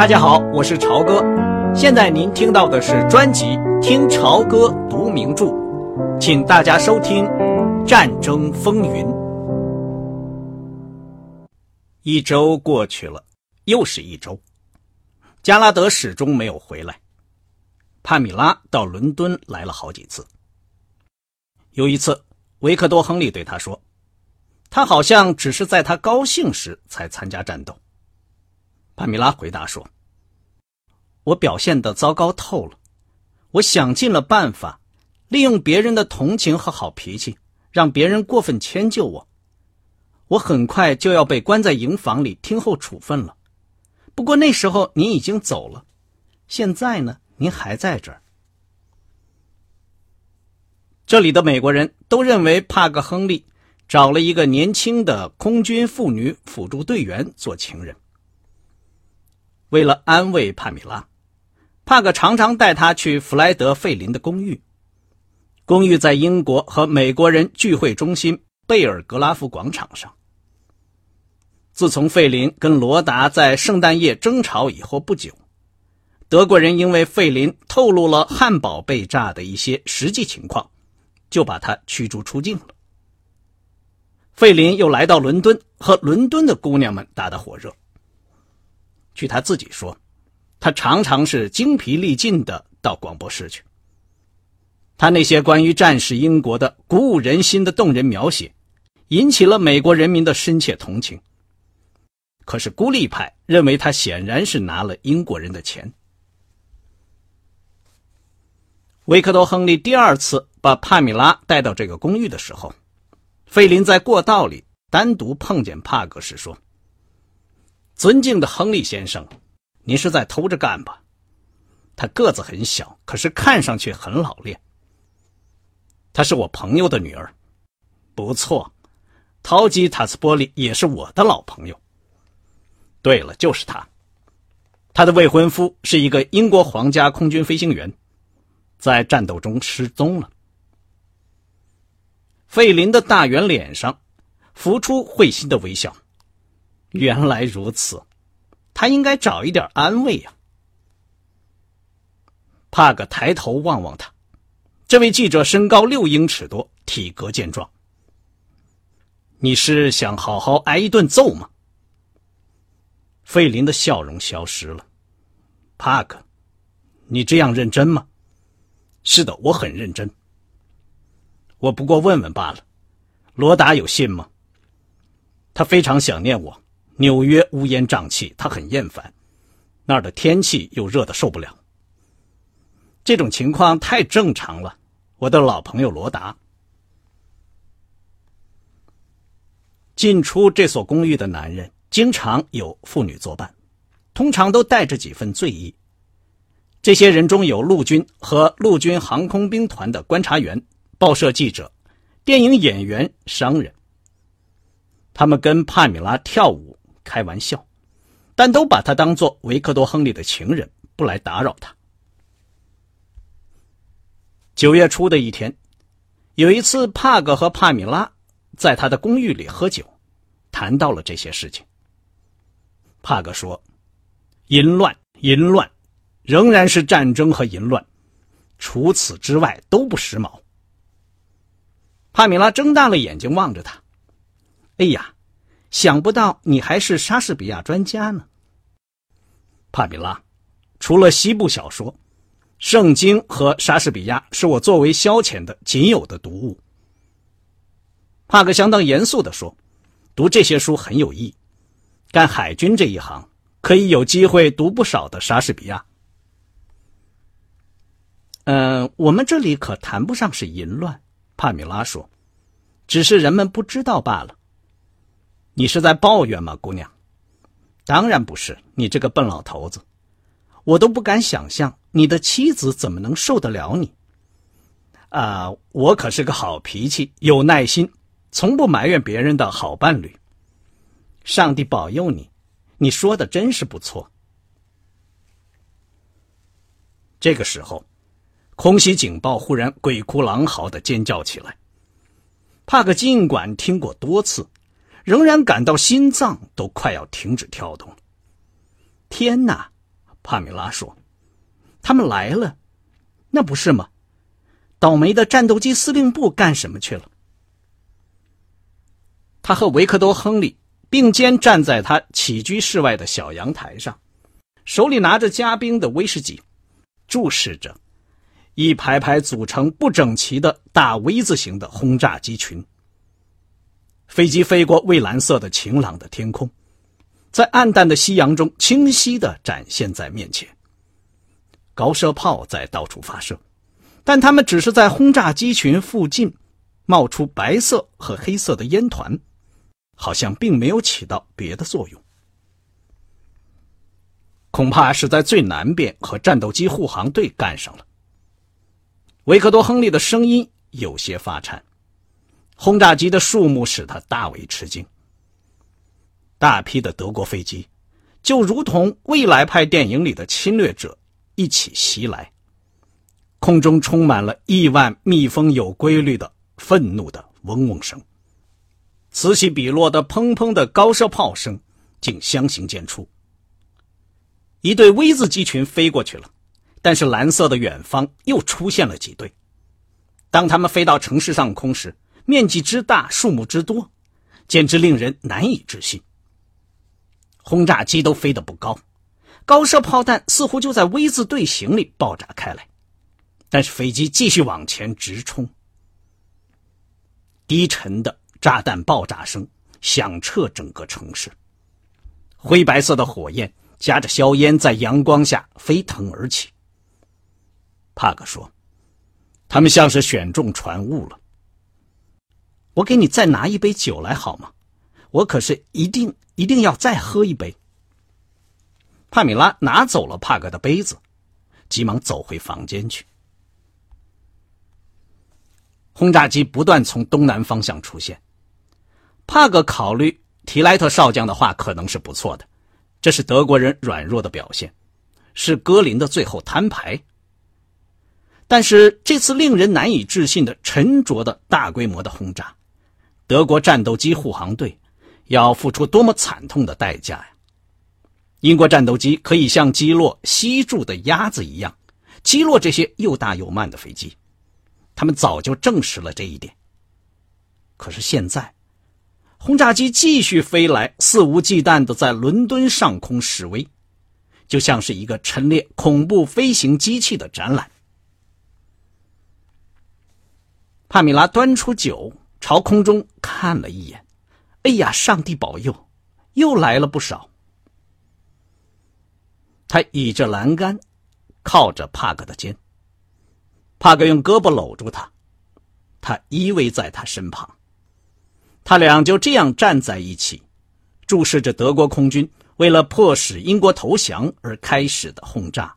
大家好，我是朝哥。现在您听到的是专辑《听朝歌读名著》，请大家收听《战争风云》。一周过去了，又是一周，加拉德始终没有回来。帕米拉到伦敦来了好几次。有一次，维克多·亨利对他说：“他好像只是在他高兴时才参加战斗。”帕米拉回答说：“我表现的糟糕透了，我想尽了办法，利用别人的同情和好脾气，让别人过分迁就我。我很快就要被关在营房里听候处分了。不过那时候您已经走了，现在呢，您还在这儿。”这里的美国人都认为帕克·亨利找了一个年轻的空军妇女辅助队员做情人。为了安慰帕米拉，帕克常常带她去弗莱德·费林的公寓。公寓在英国和美国人聚会中心贝尔格拉夫广场上。自从费林跟罗达在圣诞夜争吵以后不久，德国人因为费林透露了汉堡被炸的一些实际情况，就把他驱逐出境了。费林又来到伦敦，和伦敦的姑娘们打得火热。据他自己说，他常常是精疲力尽的到广播室去。他那些关于战时英国的鼓舞人心的动人描写，引起了美国人民的深切同情。可是孤立派认为他显然是拿了英国人的钱。维克多·亨利第二次把帕米拉带到这个公寓的时候，费林在过道里单独碰见帕格时说。尊敬的亨利先生，您是在偷着干吧？他个子很小，可是看上去很老练。她是我朋友的女儿，不错。陶吉塔斯波利也是我的老朋友。对了，就是他。他的未婚夫是一个英国皇家空军飞行员，在战斗中失踪了。费林的大圆脸上浮出会心的微笑。原来如此，他应该找一点安慰呀。帕克抬头望望他，这位记者身高六英尺多，体格健壮。你是想好好挨一顿揍吗？费林的笑容消失了。帕克，你这样认真吗？是的，我很认真。我不过问问罢了。罗达有信吗？他非常想念我。纽约乌烟瘴气，他很厌烦，那儿的天气又热得受不了。这种情况太正常了。我的老朋友罗达，进出这所公寓的男人经常有妇女作伴，通常都带着几分醉意。这些人中有陆军和陆军航空兵团的观察员、报社记者、电影演员、商人。他们跟帕米拉跳舞。开玩笑，但都把他当做维克多·亨利的情人，不来打扰他。九月初的一天，有一次，帕格和帕米拉在他的公寓里喝酒，谈到了这些事情。帕格说：“淫乱，淫乱，仍然是战争和淫乱，除此之外都不时髦。”帕米拉睁大了眼睛望着他，哎呀！想不到你还是莎士比亚专家呢，帕米拉。除了西部小说，《圣经》和莎士比亚是我作为消遣的仅有的读物。帕克相当严肃地说：“读这些书很有益，干海军这一行可以有机会读不少的莎士比亚。”嗯，我们这里可谈不上是淫乱，帕米拉说，只是人们不知道罢了。你是在抱怨吗，姑娘？当然不是，你这个笨老头子，我都不敢想象你的妻子怎么能受得了你。啊，我可是个好脾气、有耐心、从不埋怨别人的好伴侣。上帝保佑你，你说的真是不错。这个时候，空袭警报忽然鬼哭狼嚎的尖叫起来。帕克尽管听过多次。仍然感到心脏都快要停止跳动。天哪，帕米拉说：“他们来了，那不是吗？倒霉的战斗机司令部干什么去了？”他和维克多·亨利并肩站在他起居室外的小阳台上，手里拿着加冰的威士忌，注视着一排排组成不整齐的大 V 字形的轰炸机群。飞机飞过蔚蓝色的晴朗的天空。在暗淡的夕阳中，清晰地展现在面前。高射炮在到处发射，但他们只是在轰炸机群附近冒出白色和黑色的烟团，好像并没有起到别的作用。恐怕是在最南边和战斗机护航队干上了。维克多·亨利的声音有些发颤，轰炸机的数目使他大为吃惊。大批的德国飞机，就如同未来派电影里的侵略者一起袭来，空中充满了亿万蜜蜂有规律的愤怒的嗡嗡声，此起彼落的砰砰的高射炮声竟相形见绌。一对 V 字机群飞过去了，但是蓝色的远方又出现了几对。当他们飞到城市上空时，面积之大，数目之多，简直令人难以置信。轰炸机都飞得不高，高射炮弹似乎就在 V 字队形里爆炸开来，但是飞机继续往前直冲。低沉的炸弹爆炸声响彻整个城市，灰白色的火焰夹着硝烟在阳光下飞腾而起。帕克说：“他们像是选中船坞了。我给你再拿一杯酒来好吗？我可是一定。”一定要再喝一杯。帕米拉拿走了帕格的杯子，急忙走回房间去。轰炸机不断从东南方向出现。帕格考虑提莱特少将的话可能是不错的，这是德国人软弱的表现，是戈林的最后摊牌。但是这次令人难以置信的沉着的大规模的轰炸，德国战斗机护航队。要付出多么惨痛的代价呀！英国战斗机可以像击落西住的鸭子一样，击落这些又大又慢的飞机，他们早就证实了这一点。可是现在，轰炸机继续飞来，肆无忌惮地在伦敦上空示威，就像是一个陈列恐怖飞行机器的展览。帕米拉端出酒，朝空中看了一眼。哎呀！上帝保佑，又来了不少。他倚着栏杆，靠着帕格的肩。帕格用胳膊搂住他，他依偎在他身旁。他俩就这样站在一起，注视着德国空军为了迫使英国投降而开始的轰炸。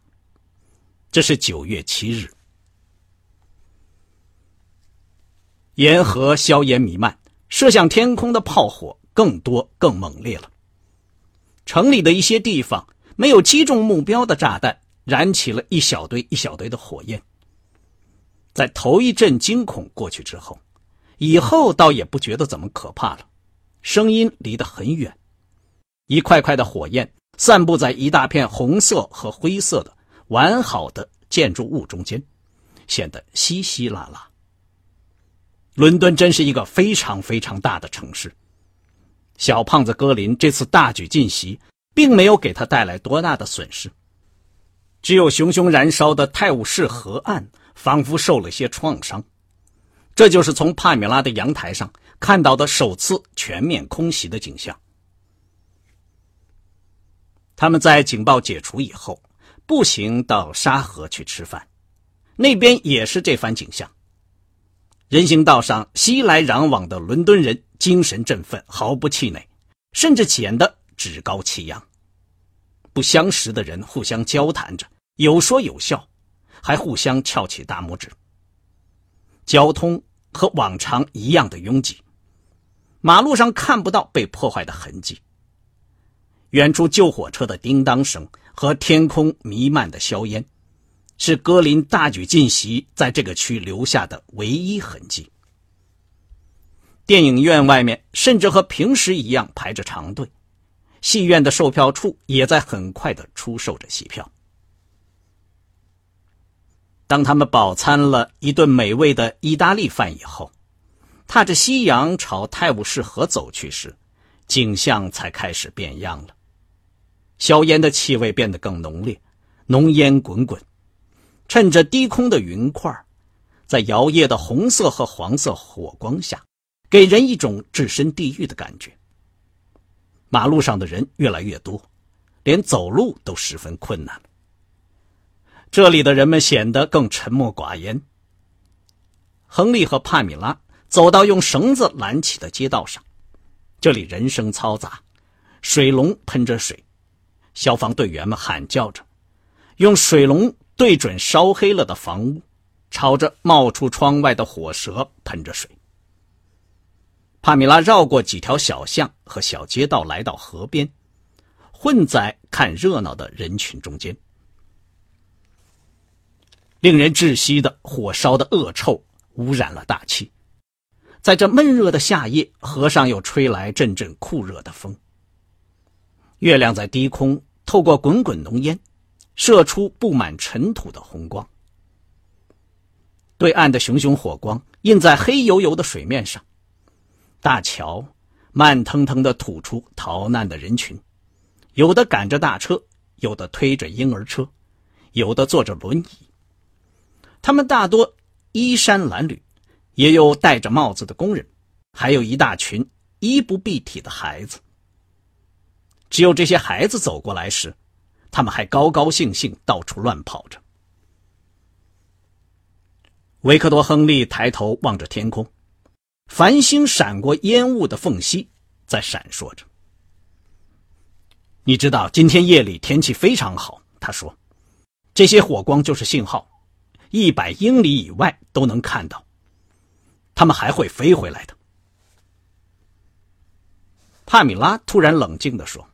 这是九月七日，沿河硝烟弥漫。射向天空的炮火更多、更猛烈了。城里的一些地方没有击中目标的炸弹，燃起了一小堆一小堆的火焰。在头一阵惊恐过去之后，以后倒也不觉得怎么可怕了。声音离得很远，一块块的火焰散布在一大片红色和灰色的完好的建筑物中间，显得稀稀拉拉。伦敦真是一个非常非常大的城市。小胖子格林这次大举进袭，并没有给他带来多大的损失，只有熊熊燃烧的泰晤士河岸仿佛受了些创伤。这就是从帕米拉的阳台上看到的首次全面空袭的景象。他们在警报解除以后，步行到沙河去吃饭，那边也是这番景象。人行道上熙来攘往的伦敦人精神振奋，毫不气馁，甚至显得趾高气扬。不相识的人互相交谈着，有说有笑，还互相翘起大拇指。交通和往常一样的拥挤，马路上看不到被破坏的痕迹。远处救火车的叮当声和天空弥漫的硝烟。是格林大举进袭在这个区留下的唯一痕迹。电影院外面甚至和平时一样排着长队，戏院的售票处也在很快的出售着戏票。当他们饱餐了一顿美味的意大利饭以后，踏着夕阳朝泰晤士河走去时，景象才开始变样了。硝烟的气味变得更浓烈，浓烟滚滚，趁着低空的云块，在摇曳的红色和黄色火光下，给人一种置身地狱的感觉。马路上的人越来越多，连走路都十分困难。这里的人们显得更沉默寡言。亨利和帕米拉走到用绳子拦起的街道上，这里人声嘈杂，水龙喷着水，消防队员们喊叫着，用水龙对准烧黑了的房屋，朝着冒出窗外的火舌喷着水。帕米拉绕过几条小巷和小街道，来到河边，混在看热闹的人群中间。令人窒息的火烧的恶臭污染了大气，在这闷热的夏夜，河上又吹来阵阵酷热的风。月亮在低空透过滚滚浓烟，射出布满尘土的红光。对岸的熊熊火光映在黑油油的水面上，大桥慢腾腾地吐出逃难的人群，有的赶着大车，有的推着婴儿车，有的坐着轮椅。他们大多衣衫褴褛，也有戴着帽子的工人，还有一大群衣不蔽体的孩子。只有这些孩子走过来时，他们还高高兴兴到处乱跑着。维克多·亨利抬头望着天空，繁星闪过烟雾的缝隙，在闪烁着。你知道，今天夜里天气非常好，他说：“这些火光就是信号。”一百英里以外都能看到，他们还会飞回来的。帕米拉突然冷静的说：“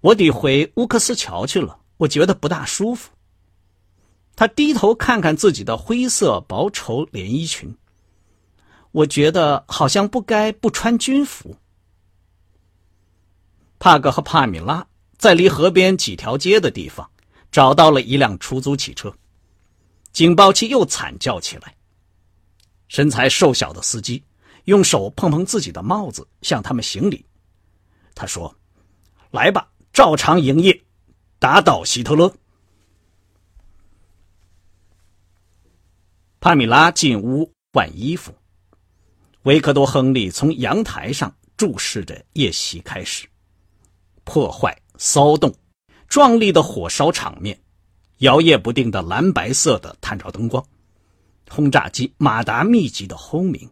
我得回乌克斯桥去了，我觉得不大舒服。”他低头看看自己的灰色薄绸连衣裙，我觉得好像不该不穿军服。帕格和帕米拉在离河边几条街的地方找到了一辆出租汽车。警报器又惨叫起来。身材瘦小的司机用手碰碰自己的帽子，向他们行礼。他说：“来吧，照常营业，打倒希特勒。”帕米拉进屋换衣服，维克多·亨利从阳台上注视着夜袭开始，破坏、骚动、壮丽的火烧场面。摇曳不定的蓝白色的探照灯光，轰炸机马达密集的轰鸣，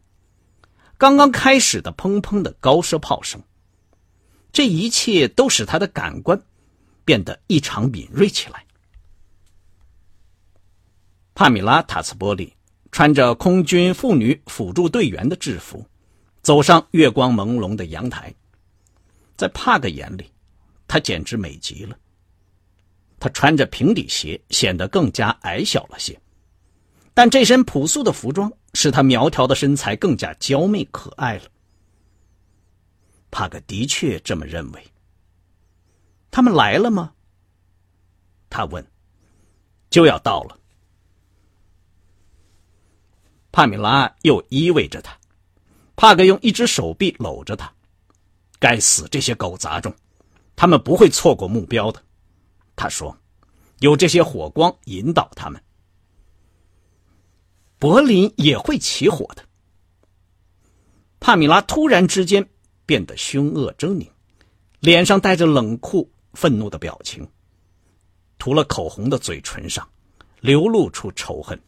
刚刚开始的砰砰的高射炮声，这一切都使他的感官变得异常敏锐起来。帕米拉·塔斯波利穿着空军妇女辅助队员的制服，走上月光朦胧的阳台，在帕克眼里，她简直美极了。他穿着平底鞋，显得更加矮小了些，但这身朴素的服装使他苗条的身材更加娇媚可爱了。帕格的确这么认为。他们来了吗？他问。就要到了。帕米拉又依偎着他，帕格用一只手臂搂着他。该死，这些狗杂种，他们不会错过目标的。他说：“有这些火光引导他们，柏林也会起火的。”帕米拉突然之间变得凶恶狰狞，脸上带着冷酷愤怒的表情，涂了口红的嘴唇上流露出仇恨。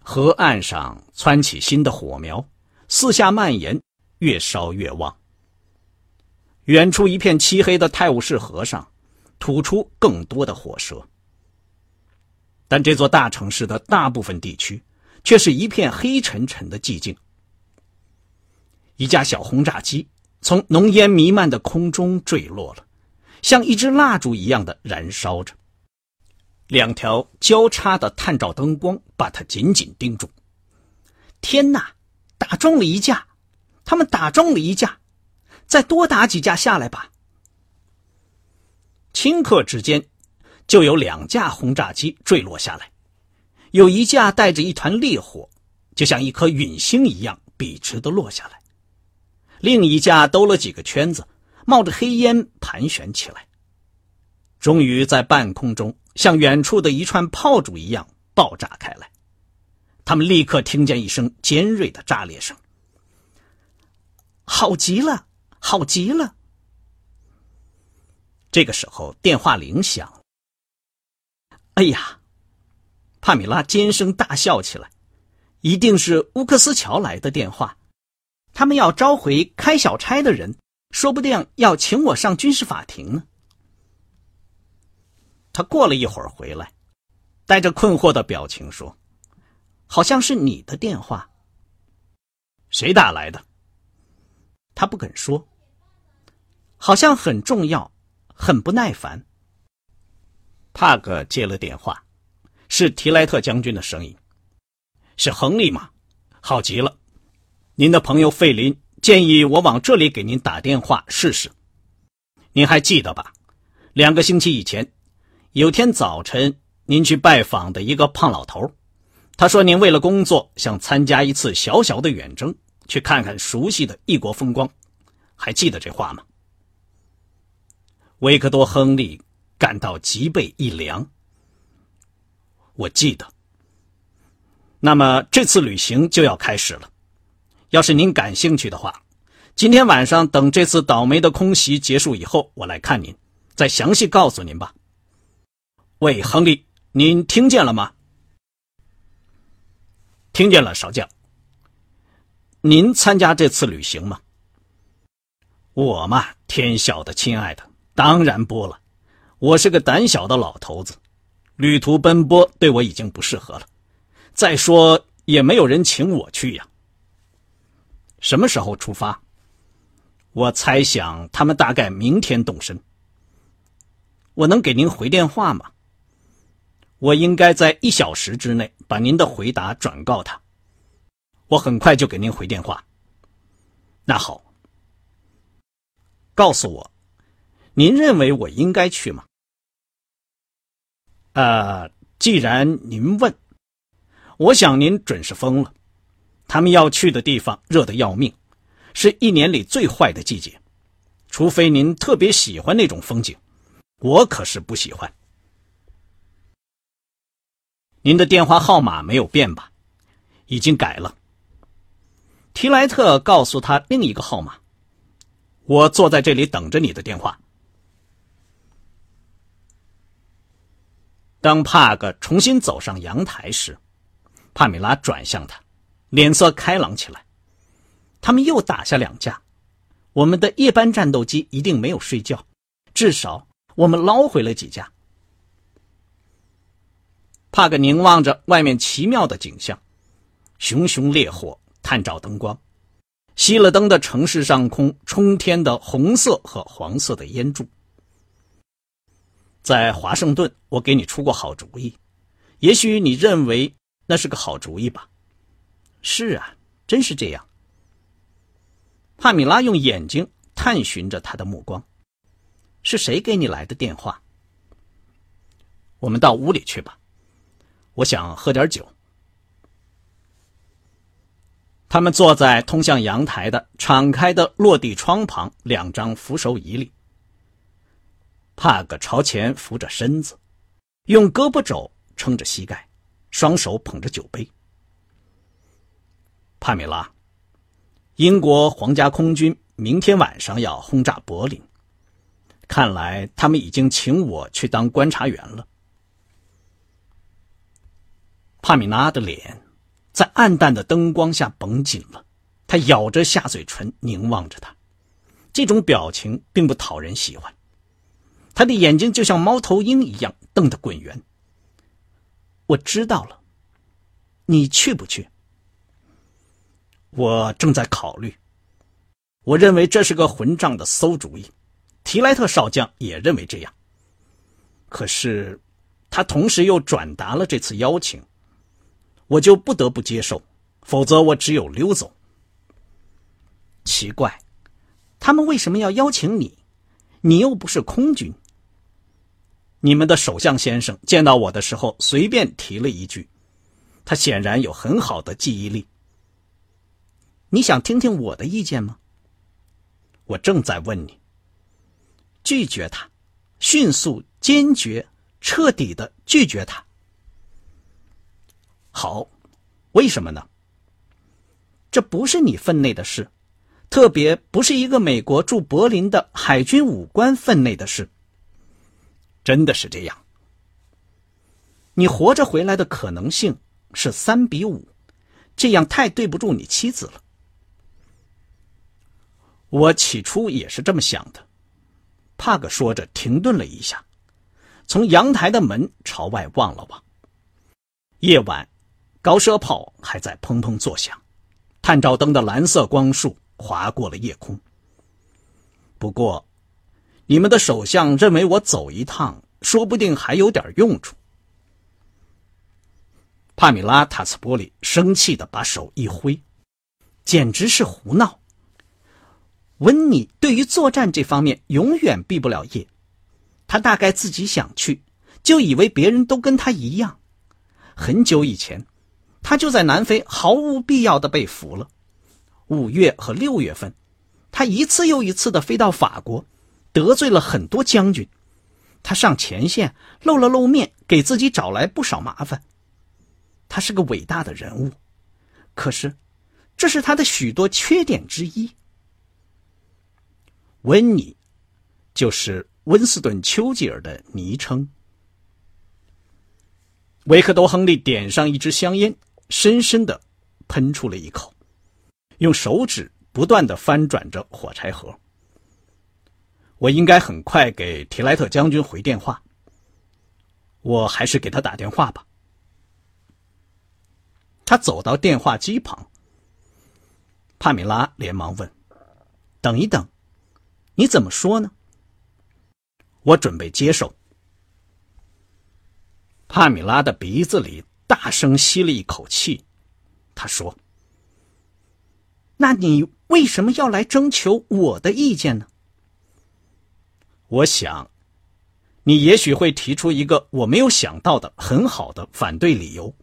河岸上窜起新的火苗，四下蔓延，越烧越旺。远处一片漆黑的泰晤士河上，吐出更多的火舌。但这座大城市的大部分地区，却是一片黑沉沉的寂静。一架小轰炸机从浓烟弥漫的空中坠落了，像一支蜡烛一样的燃烧着。两条交叉的探照灯光把它紧紧盯住。天哪！打中了一架，他们打中了一架。再多打几架下来吧。顷刻之间，就有两架轰炸机坠落下来，有一架带着一团烈火，就像一颗陨星一样笔直的落下来；另一架兜了几个圈子，冒着黑烟盘旋起来，终于在半空中像远处的一串炮竹一样爆炸开来。他们立刻听见一声尖锐的炸裂声，好极了，好极了。这个时候，电话铃响。哎呀，帕米拉尖声大笑起来，一定是乌克斯乔来的电话，他们要召回开小差的人，说不定要请我上军事法庭呢。他过了一会儿回来，带着困惑的表情说：“好像是你的电话，谁打来的？”他不肯说，好像很重要。很不耐烦。帕格接了电话，是提莱特将军的声音，是亨利吗？好极了，您的朋友费林建议我往这里给您打电话试试。您还记得吧？两个星期以前，有天早晨您去拜访的一个胖老头，他说您为了工作想参加一次小小的远征，去看看熟悉的异国风光，还记得这话吗？维克多·亨利感到脊背一凉。我记得。那么这次旅行就要开始了。要是您感兴趣的话，今天晚上等这次倒霉的空袭结束以后，我来看您，再详细告诉您吧。喂，亨利，您听见了吗？听见了，少将。您参加这次旅行吗？我嘛，天晓得，亲爱的。当然不了，我是个胆小的老头子，旅途奔波对我已经不适合了。再说也没有人请我去呀。什么时候出发？我猜想他们大概明天动身。我能给您回电话吗？我应该在一小时之内把您的回答转告他。我很快就给您回电话。那好，告诉我。您认为我应该去吗？呃，既然您问，我想您准是疯了。他们要去的地方热得要命，是一年里最坏的季节。除非您特别喜欢那种风景，我可是不喜欢。您的电话号码没有变吧？已经改了。提莱特告诉他另一个号码。我坐在这里等着你的电话。当帕格重新走上阳台时，帕米拉转向他，脸色开朗起来。他们又打下两架，我们的夜班战斗机一定没有睡觉，至少我们捞回了几架。帕格凝望着外面奇妙的景象：熊熊烈火，探照灯光，熄了灯的城市上空冲天的红色和黄色的烟柱。在华盛顿，我给你出过好主意，也许你认为那是个好主意吧？是啊，真是这样。帕米拉用眼睛探寻着他的目光。是谁给你来的电话？我们到屋里去吧，我想喝点酒。他们坐在通向阳台的敞开的落地窗旁两张扶手椅里。帕格朝前扶着身子，用胳膊肘撑着膝盖，双手捧着酒杯。帕米拉，英国皇家空军明天晚上要轰炸柏林，看来他们已经请我去当观察员了。帕米拉的脸在暗淡的灯光下绷紧了，他咬着下嘴唇，凝望着他，这种表情并不讨人喜欢。他的眼睛就像猫头鹰一样瞪得滚圆。我知道了，你去不去？我正在考虑。我认为这是个混账的馊主意，提莱特少将也认为这样。可是，他同时又转达了这次邀请，我就不得不接受，否则我只有溜走。奇怪，他们为什么要邀请你？你又不是空军。你们的首相先生见到我的时候，随便提了一句，他显然有很好的记忆力。你想听听我的意见吗？我正在问你。拒绝他，迅速、坚决、彻底的拒绝他。好，为什么呢？这不是你分内的事，特别不是一个美国驻柏林的海军武官分内的事。真的是这样。你活着回来的可能性是三比五，这样太对不住你妻子了。我起初也是这么想的。帕格说着，停顿了一下，从阳台的门朝外望了望。夜晚，高射炮还在砰砰作响，探照灯的蓝色光束划过了夜空。不过，你们的首相认为我走一趟，说不定还有点用处。帕米拉·塔斯波里生气的把手一挥，简直是胡闹。温妮对于作战这方面永远毕不了业，他大概自己想去，就以为别人都跟他一样。很久以前，他就在南非毫无必要的被俘了。五月和六月份，他一次又一次的飞到法国，得罪了很多将军。他上前线露了露面，给自己找来不少麻烦。他是个伟大的人物，可是，这是他的许多缺点之一。温妮，就是温斯顿·丘吉尔的昵称。维克多·亨利点上一支香烟，深深的喷出了一口，用手指不断的翻转着火柴盒。我应该很快给提莱特将军回电话。我还是给他打电话吧。他走到电话机旁，帕米拉连忙问：“等一等。”你怎么说呢？我准备接受。帕米拉的鼻子里大声吸了一口气，他说：“那你为什么要来征求我的意见呢？”我想，你也许会提出一个我没有想到的很好的反对理由。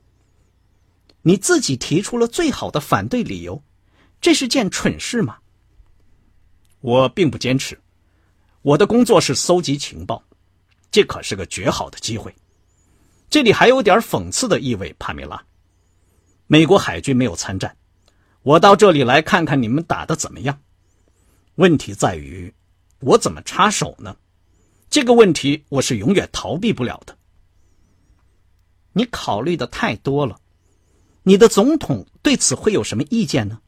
你自己提出了最好的反对理由，这是件蠢事吗？我并不坚持，我的工作是搜集情报，这可是个绝好的机会。这里还有点讽刺的意味，帕米拉。美国海军没有参战，我到这里来看看你们打的怎么样。问题在于，我怎么插手呢？这个问题我是永远逃避不了的。你考虑的太多了，你的总统对此会有什么意见呢？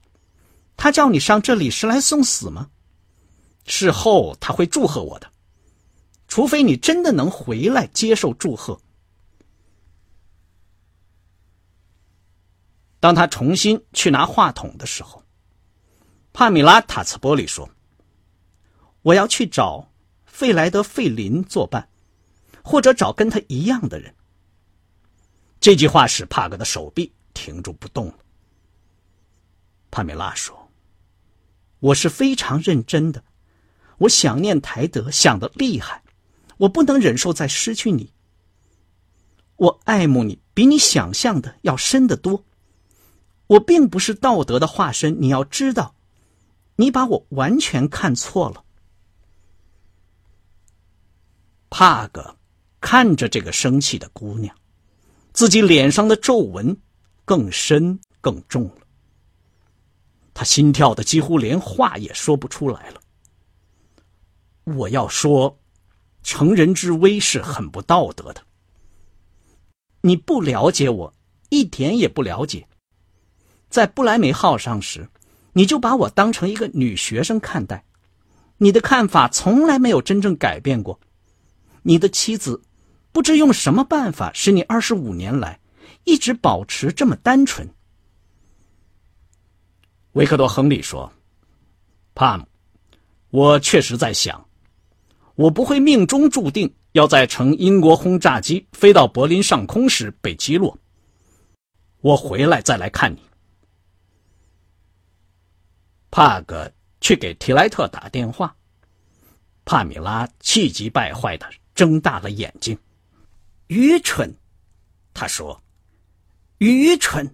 他叫你上这里是来送死吗？事后他会祝贺我的，除非你真的能回来接受祝贺。当他重新去拿话筒的时候，帕米拉·塔茨波里说：“我要去找费莱德·费林作伴，或者找跟他一样的人。”这句话使帕格的手臂停住不动了。帕米拉说：“我是非常认真的。”我想念台德，想的厉害，我不能忍受再失去你。我爱慕你，比你想象的要深得多。我并不是道德的化身，你要知道，你把我完全看错了。帕格看着这个生气的姑娘，自己脸上的皱纹更深更重了。他心跳的几乎连话也说不出来了。我要说，成人之危是很不道德的。你不了解我，一点也不了解。在不莱梅号上时，你就把我当成一个女学生看待，你的看法从来没有真正改变过。你的妻子不知用什么办法使你二十五年来一直保持这么单纯。维克多·亨利说：“帕姆，我确实在想。”我不会命中注定要在乘英国轰炸机飞到柏林上空时被击落。我回来再来看你。帕格去给提莱特打电话。帕米拉气急败坏的睁大了眼睛。愚蠢，他说：“愚蠢。”